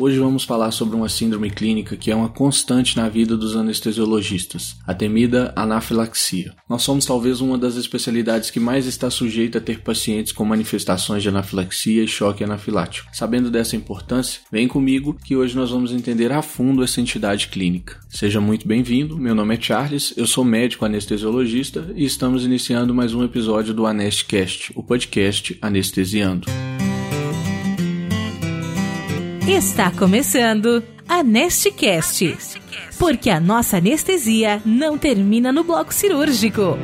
Hoje vamos falar sobre uma síndrome clínica que é uma constante na vida dos anestesiologistas, a temida anafilaxia. Nós somos talvez uma das especialidades que mais está sujeita a ter pacientes com manifestações de anafilaxia e choque anafilático. Sabendo dessa importância, vem comigo que hoje nós vamos entender a fundo essa entidade clínica. Seja muito bem-vindo, meu nome é Charles, eu sou médico anestesiologista e estamos iniciando mais um episódio do Anestcast, o podcast Anestesiando. Está começando a Nestcast, porque a nossa anestesia não termina no bloco cirúrgico.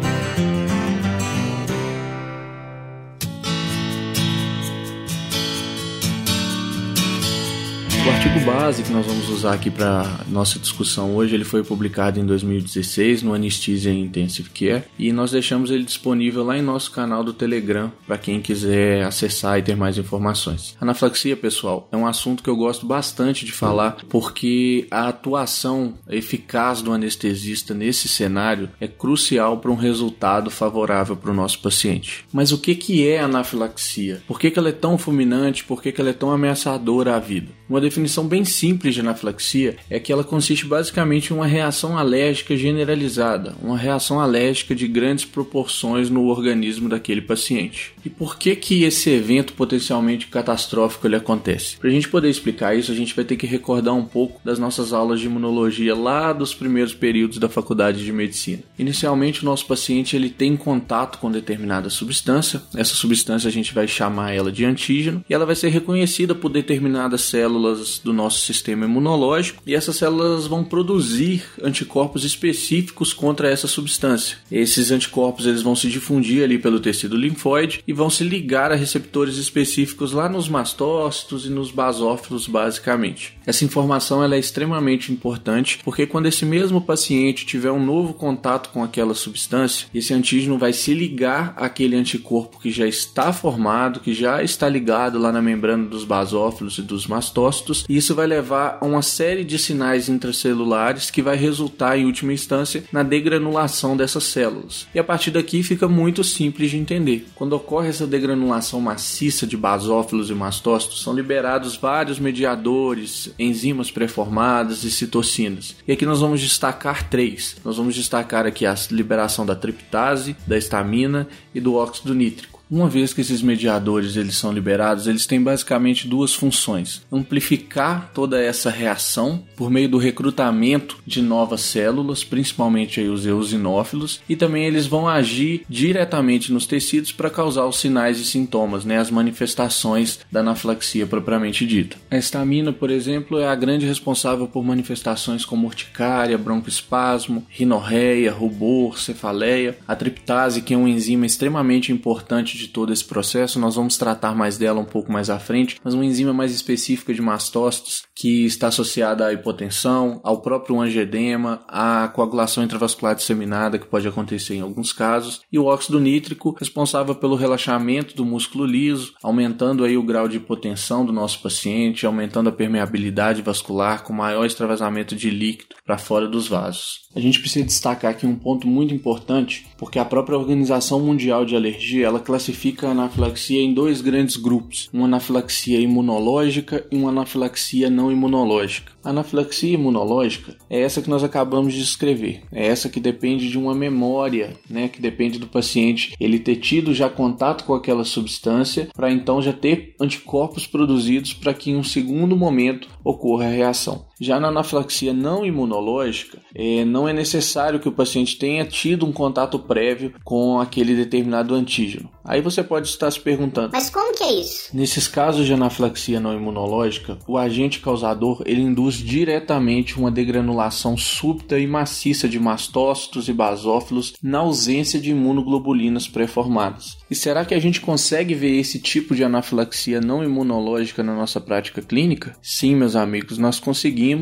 Base que nós vamos usar aqui para nossa discussão hoje, ele foi publicado em 2016 no Anesthesia Intensive Care e nós deixamos ele disponível lá em nosso canal do Telegram para quem quiser acessar e ter mais informações. Anaflaxia, pessoal, é um assunto que eu gosto bastante de falar porque a atuação eficaz do anestesista nesse cenário é crucial para um resultado favorável para o nosso paciente. Mas o que, que é anafilaxia? Por que, que ela é tão fulminante? Por que, que ela é tão ameaçadora à vida? Uma definição bem simples de anafilaxia é que ela consiste basicamente em uma reação alérgica generalizada, uma reação alérgica de grandes proporções no organismo daquele paciente. E por que que esse evento potencialmente catastrófico ele acontece? Para a gente poder explicar isso, a gente vai ter que recordar um pouco das nossas aulas de imunologia lá dos primeiros períodos da faculdade de medicina. Inicialmente, o nosso paciente ele tem contato com determinada substância. Essa substância a gente vai chamar ela de antígeno e ela vai ser reconhecida por determinadas células do nosso sistema imunológico e essas células vão produzir anticorpos específicos contra essa substância. Esses anticorpos eles vão se difundir ali pelo tecido linfóide e vão se ligar a receptores específicos lá nos mastócitos e nos basófilos basicamente. Essa informação ela é extremamente importante porque quando esse mesmo paciente tiver um novo contato com aquela substância, esse antígeno vai se ligar àquele anticorpo que já está formado, que já está ligado lá na membrana dos basófilos e dos mastócitos e isso vai levar a uma série de sinais intracelulares que vai resultar, em última instância, na degranulação dessas células. E a partir daqui fica muito simples de entender. Quando ocorre essa degranulação maciça de basófilos e mastócitos, são liberados vários mediadores, enzimas pré-formadas e citocinas. E aqui nós vamos destacar três. Nós vamos destacar aqui a liberação da triptase, da estamina e do óxido nítrico. Uma vez que esses mediadores eles são liberados, eles têm basicamente duas funções: amplificar toda essa reação por meio do recrutamento de novas células, principalmente aí os eosinófilos, e também eles vão agir diretamente nos tecidos para causar os sinais e sintomas, né, as manifestações da anafilaxia propriamente dita. A estamina, por exemplo, é a grande responsável por manifestações como urticária, broncoespasmo, rinorreia, rubor, cefaleia. A triptase, que é uma enzima extremamente importante de todo esse processo, nós vamos tratar mais dela um pouco mais à frente, mas uma enzima mais específica de mastócitos que está associada à hipotensão, ao próprio angedema, à coagulação intravascular disseminada que pode acontecer em alguns casos, e o óxido nítrico responsável pelo relaxamento do músculo liso, aumentando aí o grau de hipotensão do nosso paciente, aumentando a permeabilidade vascular com maior extravasamento de líquido para fora dos vasos. A gente precisa destacar aqui um ponto muito importante, porque a própria Organização Mundial de Alergia, ela classifica a anafilaxia em dois grandes grupos, uma anafilaxia imunológica e uma anafilaxia não imunológica. A anafilaxia imunológica é essa que nós acabamos de descrever, é essa que depende de uma memória, né, que depende do paciente ele ter tido já contato com aquela substância para então já ter anticorpos produzidos para que em um segundo momento ocorra a reação. Já na anafilaxia não imunológica, é, não é necessário que o paciente tenha tido um contato prévio com aquele determinado antígeno. Aí você pode estar se perguntando: Mas como que é isso? Nesses casos de anafilaxia não imunológica, o agente causador ele induz diretamente uma degranulação súbita e maciça de mastócitos e basófilos na ausência de imunoglobulinas pré-formadas. E será que a gente consegue ver esse tipo de anafilaxia não imunológica na nossa prática clínica? Sim, meus amigos, nós conseguimos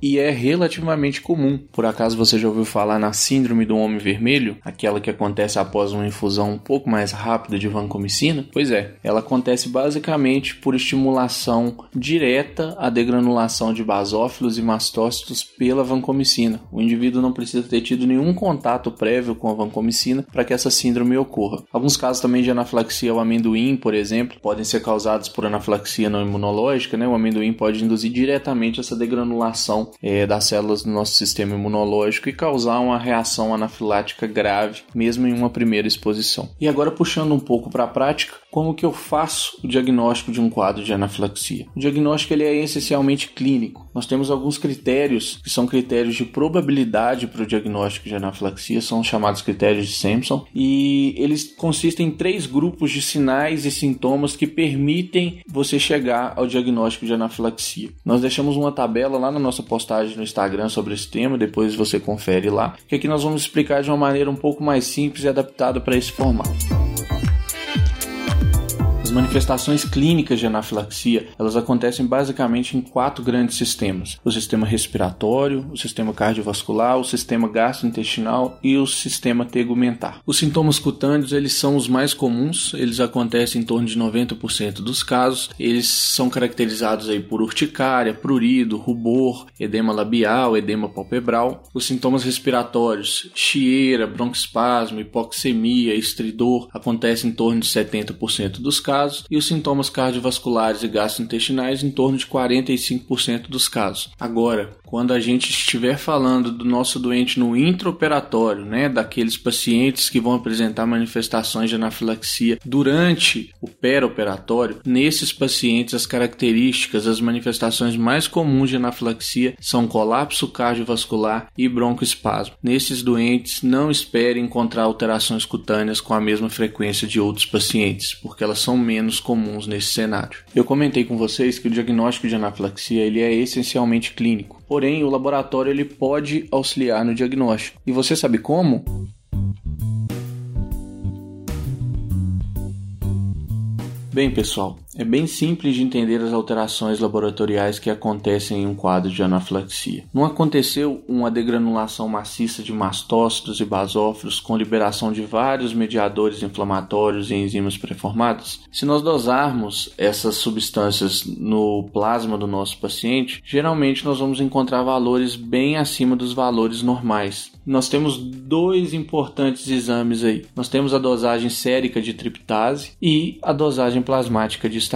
e é relativamente comum. Por acaso você já ouviu falar na síndrome do homem vermelho, aquela que acontece após uma infusão um pouco mais rápida de vancomicina? Pois é, ela acontece basicamente por estimulação direta à degranulação de basófilos e mastócitos pela vancomicina. O indivíduo não precisa ter tido nenhum contato prévio com a vancomicina para que essa síndrome ocorra. Alguns casos também de anafilaxia ao amendoim, por exemplo, podem ser causados por anafilaxia não imunológica, né? O amendoim pode induzir diretamente essa degranulação é, das células do nosso sistema imunológico e causar uma reação anafilática grave, mesmo em uma primeira exposição. E agora puxando um pouco para a prática, como que eu faço o diagnóstico de um quadro de anafilaxia? O diagnóstico ele é essencialmente clínico. Nós temos alguns critérios que são critérios de probabilidade para o diagnóstico de anafilaxia, são chamados critérios de Sampson, e eles consistem em três grupos de sinais e sintomas que permitem você chegar ao diagnóstico de anafilaxia. Nós deixamos uma tabela lá na nossa postagem no Instagram sobre esse tema, depois você confere lá, que aqui nós vamos explicar de uma maneira um pouco mais simples e adaptada para esse formato. As manifestações clínicas de anafilaxia, elas acontecem basicamente em quatro grandes sistemas: o sistema respiratório, o sistema cardiovascular, o sistema gastrointestinal e o sistema tegumentar. Os sintomas cutâneos, eles são os mais comuns, eles acontecem em torno de 90% dos casos. Eles são caracterizados aí por urticária, prurido, rubor, edema labial, edema palpebral. Os sintomas respiratórios, chieira, broncoespasmo, hipoxemia, estridor, acontecem em torno de 70% dos casos casos e os sintomas cardiovasculares e gastrointestinais em torno de 45% dos casos. Agora, quando a gente estiver falando do nosso doente no intraoperatório, né, daqueles pacientes que vão apresentar manifestações de anafilaxia durante o perioperatório, nesses pacientes as características, as manifestações mais comuns de anafilaxia são colapso cardiovascular e broncoespasmo. Nesses doentes, não espere encontrar alterações cutâneas com a mesma frequência de outros pacientes, porque elas são menos comuns nesse cenário. Eu comentei com vocês que o diagnóstico de anafilaxia ele é essencialmente clínico, porém o laboratório ele pode auxiliar no diagnóstico. E você sabe como? Bem, pessoal, é bem simples de entender as alterações laboratoriais que acontecem em um quadro de anafilaxia. Não aconteceu uma degranulação maciça de mastócitos e basófilos com liberação de vários mediadores inflamatórios e enzimas preformadas? Se nós dosarmos essas substâncias no plasma do nosso paciente, geralmente nós vamos encontrar valores bem acima dos valores normais. Nós temos dois importantes exames aí. Nós temos a dosagem sérica de triptase e a dosagem plasmática de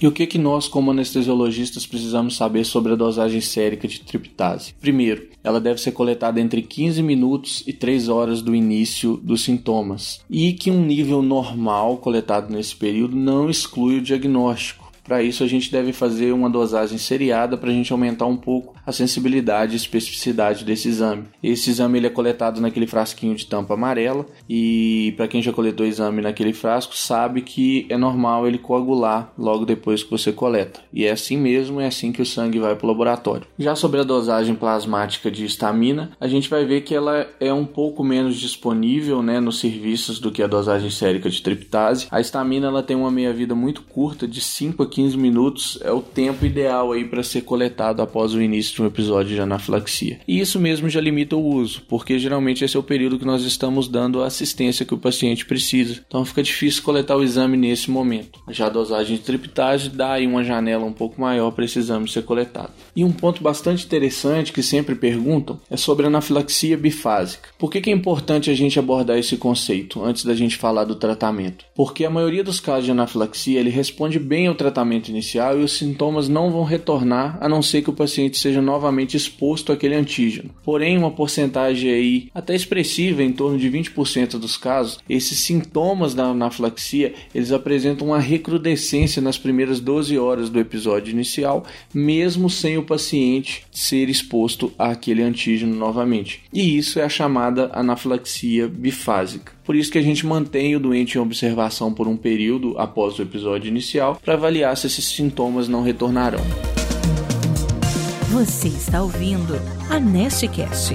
E o que, que nós, como anestesiologistas, precisamos saber sobre a dosagem sérica de triptase? Primeiro, ela deve ser coletada entre 15 minutos e 3 horas do início dos sintomas, e que um nível normal coletado nesse período não exclui o diagnóstico. Para isso, a gente deve fazer uma dosagem seriada para a gente aumentar um pouco a sensibilidade e especificidade desse exame. Esse exame ele é coletado naquele frasquinho de tampa amarela e para quem já coletou o exame naquele frasco sabe que é normal ele coagular logo depois que você coleta. E é assim mesmo, é assim que o sangue vai para o laboratório. Já sobre a dosagem plasmática de estamina, a gente vai ver que ela é um pouco menos disponível né, nos serviços do que a dosagem sérica de triptase. A estamina ela tem uma meia-vida muito curta, de 5 a 15 minutos é o tempo ideal aí para ser coletado após o início de um episódio de anafilaxia. E isso mesmo já limita o uso, porque geralmente esse é o período que nós estamos dando a assistência que o paciente precisa. Então fica difícil coletar o exame nesse momento. Já a dosagem de triptase dá aí uma janela um pouco maior para esse exame ser coletado. E um ponto bastante interessante que sempre perguntam é sobre anafilaxia bifásica. Por que, que é importante a gente abordar esse conceito antes da gente falar do tratamento? Porque a maioria dos casos de anafilaxia ele responde bem ao tratamento tratamento inicial e os sintomas não vão retornar a não ser que o paciente seja novamente exposto àquele antígeno. Porém, uma porcentagem aí até expressiva, em torno de 20% dos casos, esses sintomas da anafilaxia, eles apresentam uma recrudescência nas primeiras 12 horas do episódio inicial, mesmo sem o paciente ser exposto àquele antígeno novamente. E isso é a chamada anafilaxia bifásica. Por isso que a gente mantém o doente em observação por um período após o episódio inicial para avaliar se esses sintomas não retornarão. Você está ouvindo a Nestcast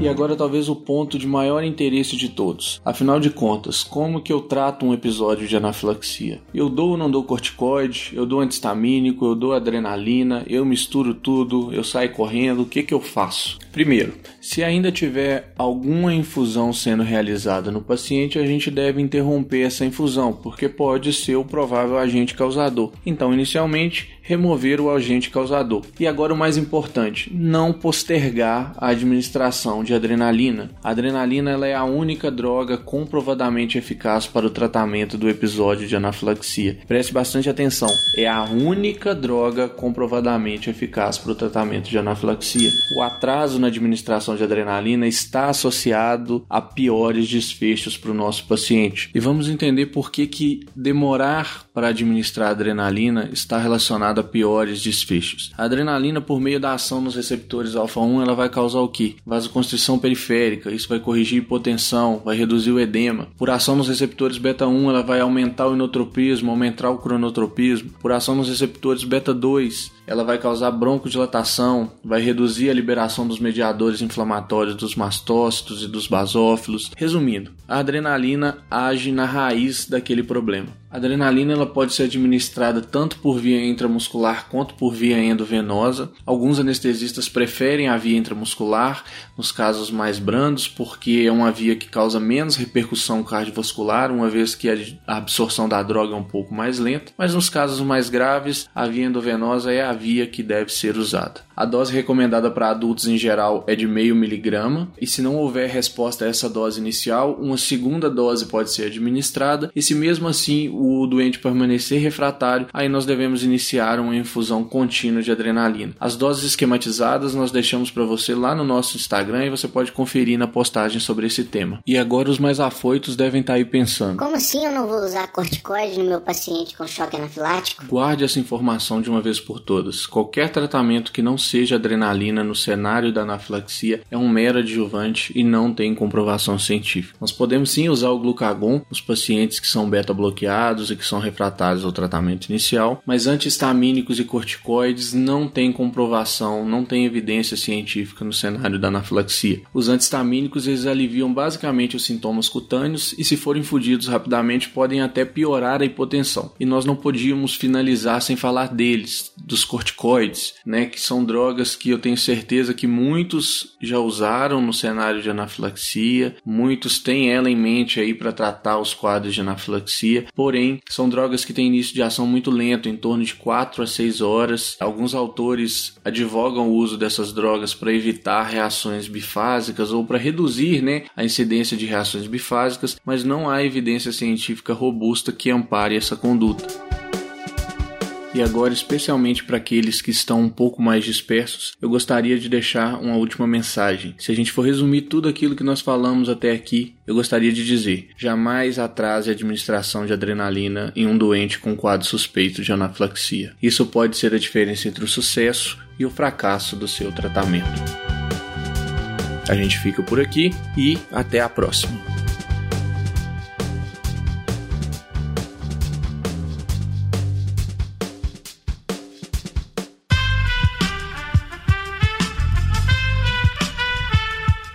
E agora talvez o ponto de maior interesse de todos. Afinal de contas, como que eu trato um episódio de anafilaxia? Eu dou ou não dou corticoide? Eu dou antistamínico? Eu dou adrenalina? Eu misturo tudo? Eu saio correndo? O que que eu faço? Primeiro, se ainda tiver alguma infusão sendo realizada no paciente, a gente deve interromper essa infusão, porque pode ser o provável agente causador. Então, inicialmente, remover o agente causador. E agora o mais importante, não postergar a administração de adrenalina. A adrenalina ela é a única droga comprovadamente eficaz para o tratamento do episódio de anafilaxia. Preste bastante atenção, é a única droga comprovadamente eficaz para o tratamento de anafilaxia. O atraso na administração de adrenalina está associado a piores desfechos para o nosso paciente. E vamos entender por que, que demorar para administrar adrenalina está relacionado a piores desfechos. A adrenalina, por meio da ação nos receptores alfa-1, ela vai causar o que? Vasoconstrição periférica, isso vai corrigir hipotensão, vai reduzir o edema. Por ação nos receptores beta-1, ela vai aumentar o inotropismo, aumentar o cronotropismo. Por ação nos receptores beta-2, ela vai causar broncodilatação, vai reduzir a liberação dos mediadores inflamatórios dos mastócitos e dos basófilos. Resumindo, a adrenalina age na raiz daquele problema. A adrenalina ela pode ser administrada tanto por via intramuscular quanto por via endovenosa. Alguns anestesistas preferem a via intramuscular nos casos mais brandos, porque é uma via que causa menos repercussão cardiovascular, uma vez que a absorção da droga é um pouco mais lenta. Mas nos casos mais graves, a via endovenosa é a via que deve ser usada. A dose recomendada para adultos em geral é de meio miligrama, e se não houver resposta a essa dose inicial, uma segunda dose pode ser administrada, e se mesmo assim o doente permanecer refratário, aí nós devemos iniciar uma infusão contínua de adrenalina. As doses esquematizadas nós deixamos para você lá no nosso Instagram e você pode conferir na postagem sobre esse tema. E agora os mais afoitos devem estar tá aí pensando: Como assim eu não vou usar corticoide no meu paciente com choque anafilático? Guarde essa informação de uma vez por todas. Qualquer tratamento que não seja adrenalina no cenário da anafilaxia é um mero adjuvante e não tem comprovação científica. Nós podemos sim usar o glucagon nos pacientes que são beta bloqueados e que são refratários ao tratamento inicial, mas antihistamínicos e corticoides não têm comprovação, não tem evidência científica no cenário da anafilaxia. Os antihistamínicos eles aliviam basicamente os sintomas cutâneos e se forem infundidos rapidamente podem até piorar a hipotensão. E nós não podíamos finalizar sem falar deles, dos corticoides, né, que são drogas que eu tenho certeza que muitos já usaram no cenário de anafilaxia, muitos têm ela em mente aí para tratar os quadros de anafilaxia, porém são drogas que têm início de ação muito lento, em torno de 4 a 6 horas. Alguns autores advogam o uso dessas drogas para evitar reações bifásicas ou para reduzir né, a incidência de reações bifásicas, mas não há evidência científica robusta que ampare essa conduta. E agora, especialmente para aqueles que estão um pouco mais dispersos, eu gostaria de deixar uma última mensagem. Se a gente for resumir tudo aquilo que nós falamos até aqui, eu gostaria de dizer: jamais atrase a administração de adrenalina em um doente com quadro suspeito de anafilaxia. Isso pode ser a diferença entre o sucesso e o fracasso do seu tratamento. A gente fica por aqui e até a próxima.